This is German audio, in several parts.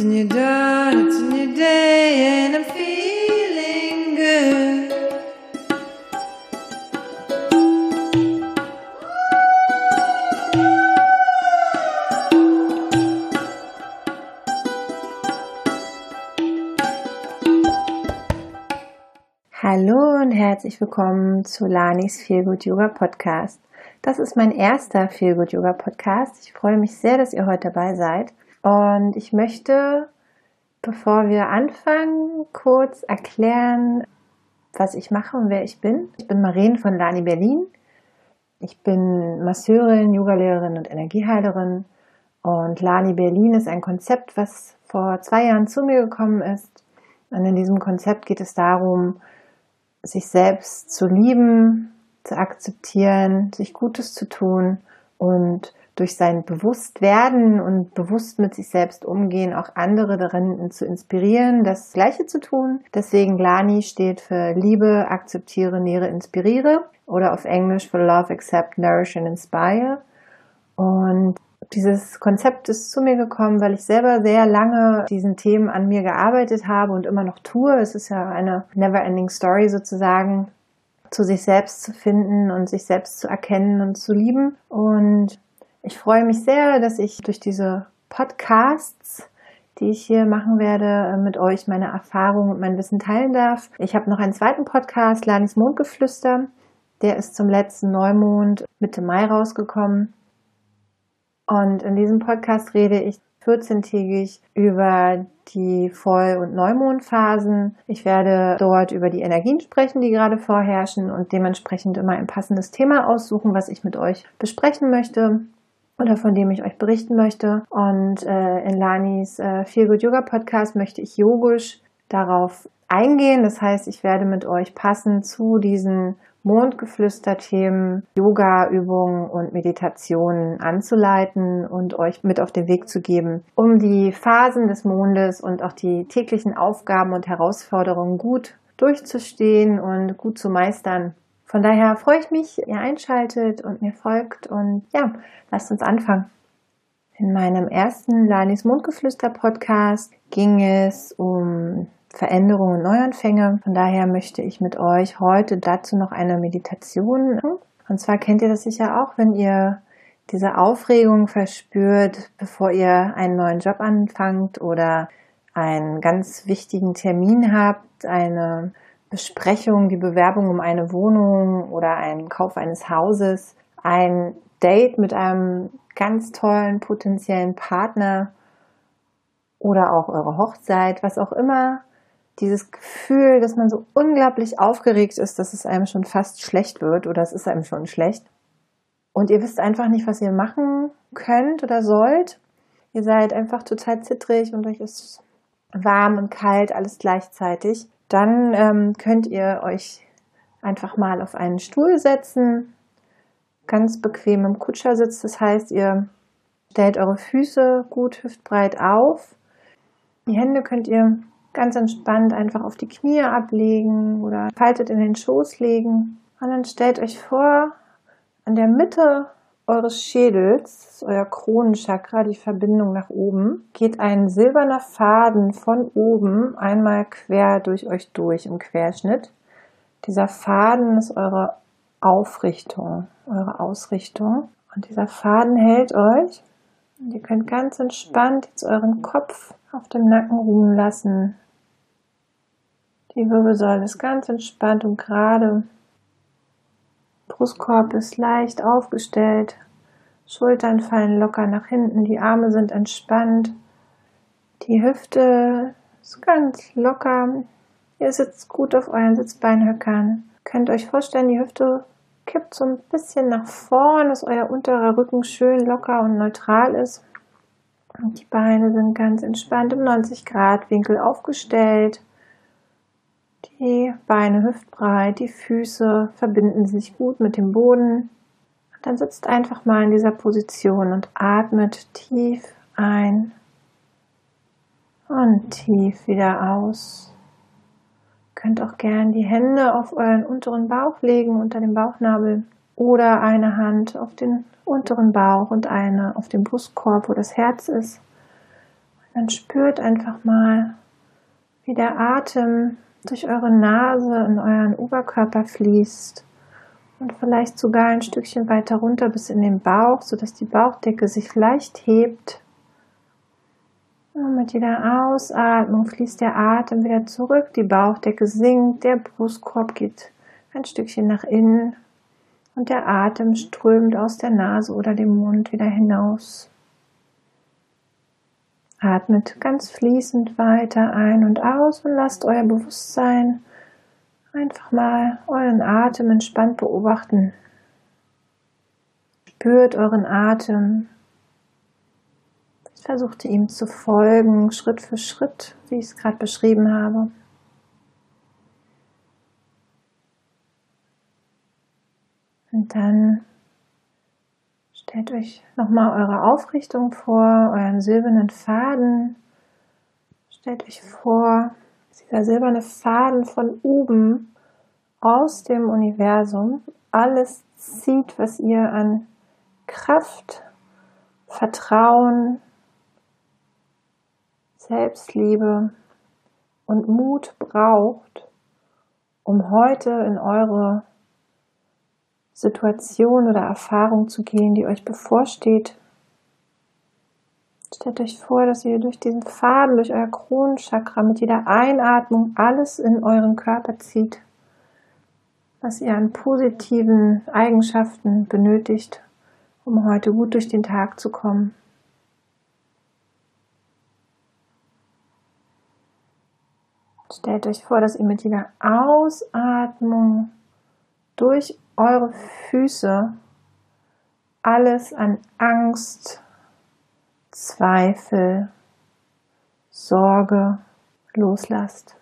It's a new dawn, it's a new day, and I'm feeling good. Hallo und herzlich willkommen zu Lanis Feel Good Yoga Podcast. Das ist mein erster Feel Good Yoga Podcast. Ich freue mich sehr, dass ihr heute dabei seid. Und ich möchte, bevor wir anfangen, kurz erklären, was ich mache und wer ich bin. Ich bin Maren von Lani Berlin. Ich bin Masseurin, Yogalehrerin und Energieheilerin. Und Lani Berlin ist ein Konzept, was vor zwei Jahren zu mir gekommen ist. Und in diesem Konzept geht es darum, sich selbst zu lieben, zu akzeptieren, sich Gutes zu tun und durch sein Bewusstwerden und bewusst mit sich selbst umgehen, auch andere darin zu inspirieren, das Gleiche zu tun. Deswegen Lani steht für Liebe, akzeptiere, nähere, inspiriere oder auf Englisch für Love, Accept, Nourish and Inspire. Und dieses Konzept ist zu mir gekommen, weil ich selber sehr lange diesen Themen an mir gearbeitet habe und immer noch tue. Es ist ja eine never-ending Story sozusagen, zu sich selbst zu finden und sich selbst zu erkennen und zu lieben. Und ich freue mich sehr, dass ich durch diese Podcasts, die ich hier machen werde, mit euch meine Erfahrungen und mein Wissen teilen darf. Ich habe noch einen zweiten Podcast, Lanis Mondgeflüster. Der ist zum letzten Neumond Mitte Mai rausgekommen. Und in diesem Podcast rede ich 14-tägig über die Voll- und Neumondphasen. Ich werde dort über die Energien sprechen, die gerade vorherrschen und dementsprechend immer ein passendes Thema aussuchen, was ich mit euch besprechen möchte oder von dem ich euch berichten möchte. Und äh, in Lanis äh, Feel Good Yoga Podcast möchte ich yogisch darauf eingehen. Das heißt, ich werde mit euch passend zu diesen Mondgeflüster-Themen, Yoga-Übungen und Meditationen anzuleiten und euch mit auf den Weg zu geben, um die Phasen des Mondes und auch die täglichen Aufgaben und Herausforderungen gut durchzustehen und gut zu meistern. Von daher freue ich mich, ihr einschaltet und mir folgt und ja, lasst uns anfangen. In meinem ersten Lanis Mondgeflüster Podcast ging es um Veränderungen und Neuanfänge. Von daher möchte ich mit euch heute dazu noch eine Meditation machen. Und zwar kennt ihr das sicher auch, wenn ihr diese Aufregung verspürt, bevor ihr einen neuen Job anfangt oder einen ganz wichtigen Termin habt, eine Besprechung, die Bewerbung um eine Wohnung oder einen Kauf eines Hauses, ein Date mit einem ganz tollen potenziellen Partner oder auch eure Hochzeit, was auch immer, dieses Gefühl, dass man so unglaublich aufgeregt ist, dass es einem schon fast schlecht wird oder es ist einem schon schlecht. Und ihr wisst einfach nicht, was ihr machen könnt oder sollt. Ihr seid einfach total zittrig und euch ist warm und kalt, alles gleichzeitig dann ähm, könnt ihr euch einfach mal auf einen Stuhl setzen, ganz bequem im Kutschersitz. Das heißt, ihr stellt eure Füße gut hüftbreit auf. Die Hände könnt ihr ganz entspannt einfach auf die Knie ablegen oder faltet in den Schoß legen. Und dann stellt euch vor, an der Mitte eures Schädels, euer Kronenchakra, die Verbindung nach oben, geht ein silberner Faden von oben einmal quer durch euch durch im Querschnitt. Dieser Faden ist eure Aufrichtung, eure Ausrichtung. Und dieser Faden hält euch. Und ihr könnt ganz entspannt jetzt euren Kopf auf dem Nacken ruhen lassen. Die Wirbelsäule ist ganz entspannt und gerade. Brustkorb ist leicht aufgestellt. Schultern fallen locker nach hinten. Die Arme sind entspannt. Die Hüfte ist ganz locker. Ihr sitzt gut auf euren Sitzbeinhöckern. Könnt euch vorstellen, die Hüfte kippt so ein bisschen nach vorn, dass euer unterer Rücken schön locker und neutral ist. Und die Beine sind ganz entspannt im 90 Grad Winkel aufgestellt. Die Beine hüftbreit, die Füße verbinden sich gut mit dem Boden. Dann sitzt einfach mal in dieser Position und atmet tief ein und tief wieder aus. Ihr könnt auch gern die Hände auf euren unteren Bauch legen, unter dem Bauchnabel oder eine Hand auf den unteren Bauch und eine auf dem Brustkorb, wo das Herz ist. Dann spürt einfach mal, wie der Atem durch eure Nase in euren Oberkörper fließt und vielleicht sogar ein Stückchen weiter runter bis in den Bauch, sodass die Bauchdecke sich leicht hebt. Und mit jeder Ausatmung fließt der Atem wieder zurück, die Bauchdecke sinkt, der Brustkorb geht ein Stückchen nach innen und der Atem strömt aus der Nase oder dem Mund wieder hinaus. Atmet ganz fließend weiter ein und aus und lasst euer Bewusstsein einfach mal euren Atem entspannt beobachten. Spürt euren Atem. Versucht ihm zu folgen, Schritt für Schritt, wie ich es gerade beschrieben habe. Und dann stellt euch nochmal eure Aufrichtung vor, euren silbernen Faden. Stellt euch vor, dieser silberne Faden von oben aus dem Universum alles zieht, was ihr an Kraft, Vertrauen, Selbstliebe und Mut braucht, um heute in eure Situation oder Erfahrung zu gehen, die euch bevorsteht. Stellt euch vor, dass ihr durch diesen Faden, durch euer Kronenchakra mit jeder Einatmung alles in euren Körper zieht, was ihr an positiven Eigenschaften benötigt, um heute gut durch den Tag zu kommen. Stellt euch vor, dass ihr mit jeder Ausatmung durch eure Füße alles an Angst, Zweifel, Sorge loslasst.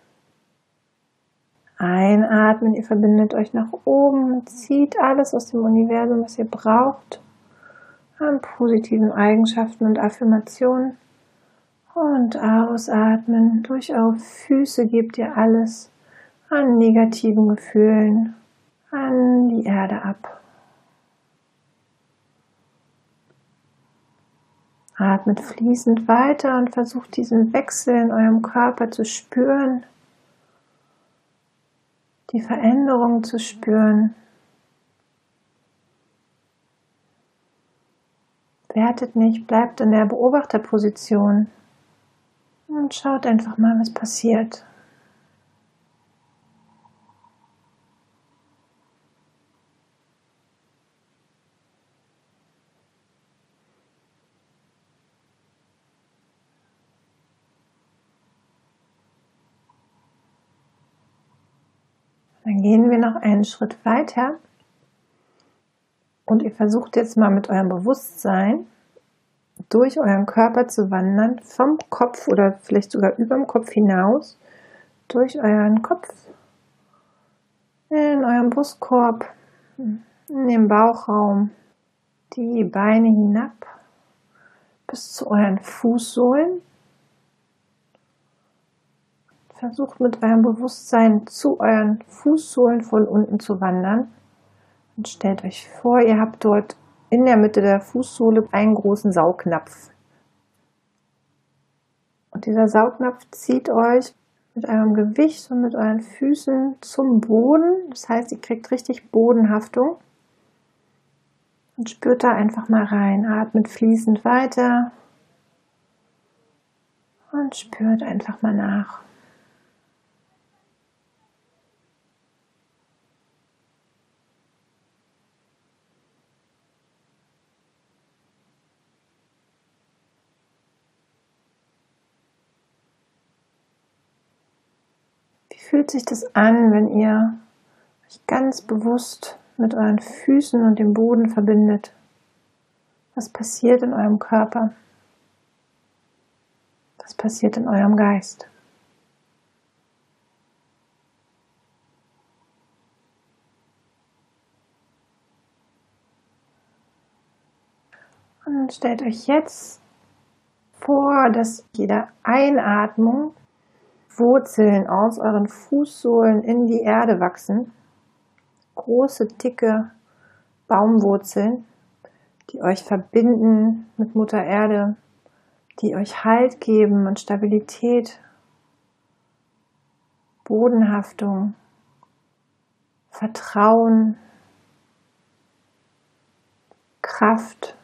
Einatmen, ihr verbindet euch nach oben, zieht alles aus dem Universum, was ihr braucht, an positiven Eigenschaften und Affirmationen. Und ausatmen, durch eure Füße gebt ihr alles an negativen Gefühlen an die Erde ab. Atmet fließend weiter und versucht diesen Wechsel in eurem Körper zu spüren, die Veränderung zu spüren. Wertet nicht, bleibt in der Beobachterposition und schaut einfach mal, was passiert. Gehen wir noch einen Schritt weiter. Und ihr versucht jetzt mal mit eurem Bewusstsein durch euren Körper zu wandern, vom Kopf oder vielleicht sogar über dem Kopf hinaus, durch euren Kopf, in eurem Brustkorb, in den Bauchraum, die Beine hinab bis zu euren Fußsohlen Versucht mit eurem Bewusstsein zu euren Fußsohlen von unten zu wandern und stellt euch vor, ihr habt dort in der Mitte der Fußsohle einen großen Saugnapf. Und dieser Saugnapf zieht euch mit eurem Gewicht und mit euren Füßen zum Boden. Das heißt, ihr kriegt richtig Bodenhaftung. Und spürt da einfach mal rein. Atmet fließend weiter. Und spürt einfach mal nach. Fühlt sich das an, wenn ihr euch ganz bewusst mit euren Füßen und dem Boden verbindet? Was passiert in eurem Körper? Was passiert in eurem Geist? Und stellt euch jetzt vor, dass jede Einatmung Wurzeln aus euren Fußsohlen in die Erde wachsen. Große, dicke Baumwurzeln, die euch verbinden mit Mutter Erde, die euch Halt geben und Stabilität, Bodenhaftung, Vertrauen, Kraft.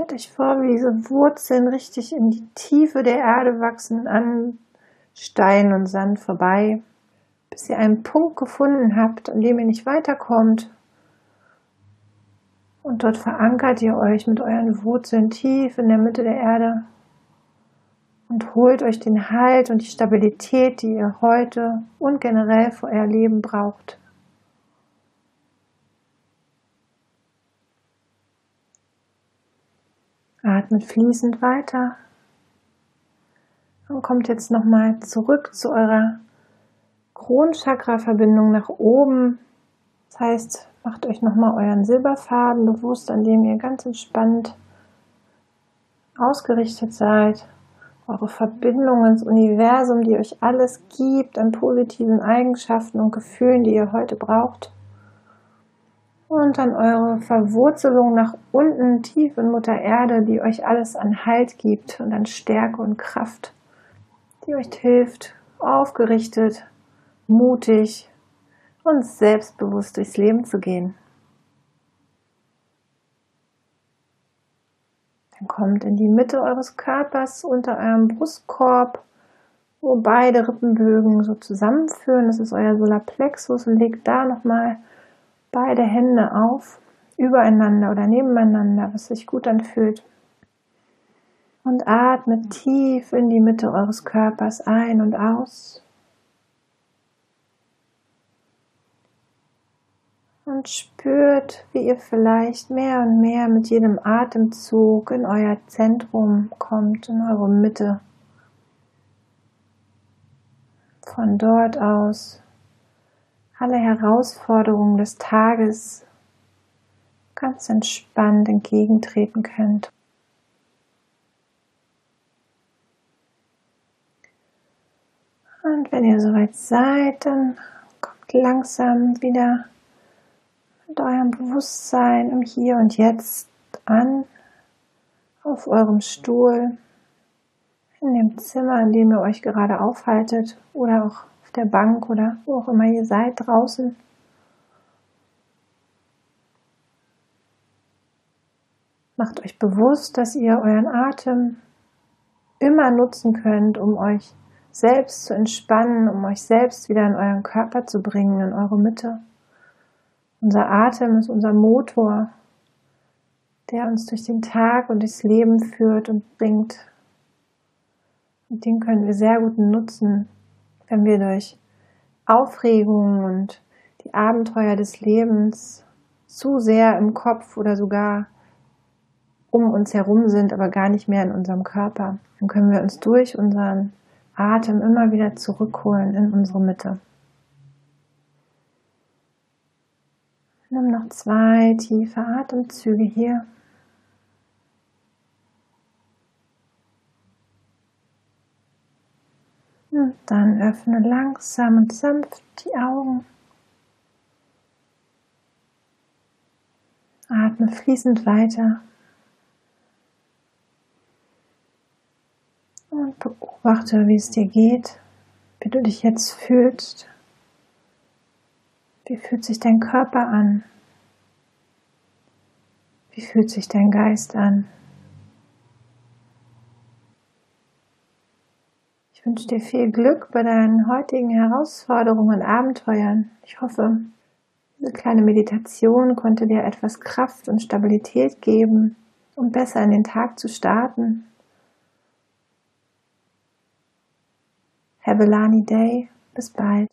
Stellt euch vor, wie diese Wurzeln richtig in die Tiefe der Erde wachsen, an Stein und Sand vorbei, bis ihr einen Punkt gefunden habt, an dem ihr nicht weiterkommt. Und dort verankert ihr euch mit euren Wurzeln tief in der Mitte der Erde und holt euch den Halt und die Stabilität, die ihr heute und generell für euer Leben braucht. Atmet fließend weiter und kommt jetzt nochmal zurück zu eurer Kronchakra-Verbindung nach oben. Das heißt, macht euch nochmal euren Silberfaden bewusst, an dem ihr ganz entspannt ausgerichtet seid. Eure Verbindung ins Universum, die euch alles gibt an positiven Eigenschaften und Gefühlen, die ihr heute braucht und dann eure Verwurzelung nach unten tief in Mutter Erde, die euch alles an Halt gibt und an Stärke und Kraft, die euch hilft, aufgerichtet, mutig und selbstbewusst durchs Leben zu gehen. Dann kommt in die Mitte eures Körpers unter eurem Brustkorb, wo beide Rippenbögen so zusammenführen. Das ist euer Solarplexus und legt da nochmal beide Hände auf, übereinander oder nebeneinander, was sich gut anfühlt. Und atmet tief in die Mitte eures Körpers ein und aus. Und spürt, wie ihr vielleicht mehr und mehr mit jedem Atemzug in euer Zentrum kommt, in eure Mitte. Von dort aus alle Herausforderungen des Tages ganz entspannt entgegentreten könnt. Und wenn ihr soweit seid, dann kommt langsam wieder mit eurem Bewusstsein im Hier und Jetzt an, auf eurem Stuhl, in dem Zimmer, in dem ihr euch gerade aufhaltet oder auch der Bank oder wo auch immer ihr seid draußen. Macht euch bewusst, dass ihr euren Atem immer nutzen könnt, um euch selbst zu entspannen, um euch selbst wieder in euren Körper zu bringen, in eure Mitte. Unser Atem ist unser Motor, der uns durch den Tag und durchs Leben führt und bringt. Und den können wir sehr gut nutzen, wenn wir durch Aufregung und die Abenteuer des Lebens zu sehr im Kopf oder sogar um uns herum sind, aber gar nicht mehr in unserem Körper, dann können wir uns durch unseren Atem immer wieder zurückholen in unsere Mitte. Nimm noch zwei tiefe Atemzüge hier. Und dann öffne langsam und sanft die Augen. Atme fließend weiter. Und beobachte, wie es dir geht, wie du dich jetzt fühlst. Wie fühlt sich dein Körper an? Wie fühlt sich dein Geist an? Ich wünsche dir viel Glück bei deinen heutigen Herausforderungen und Abenteuern. Ich hoffe, diese kleine Meditation konnte dir etwas Kraft und Stabilität geben, um besser in den Tag zu starten. Have a Lani Day. Bis bald.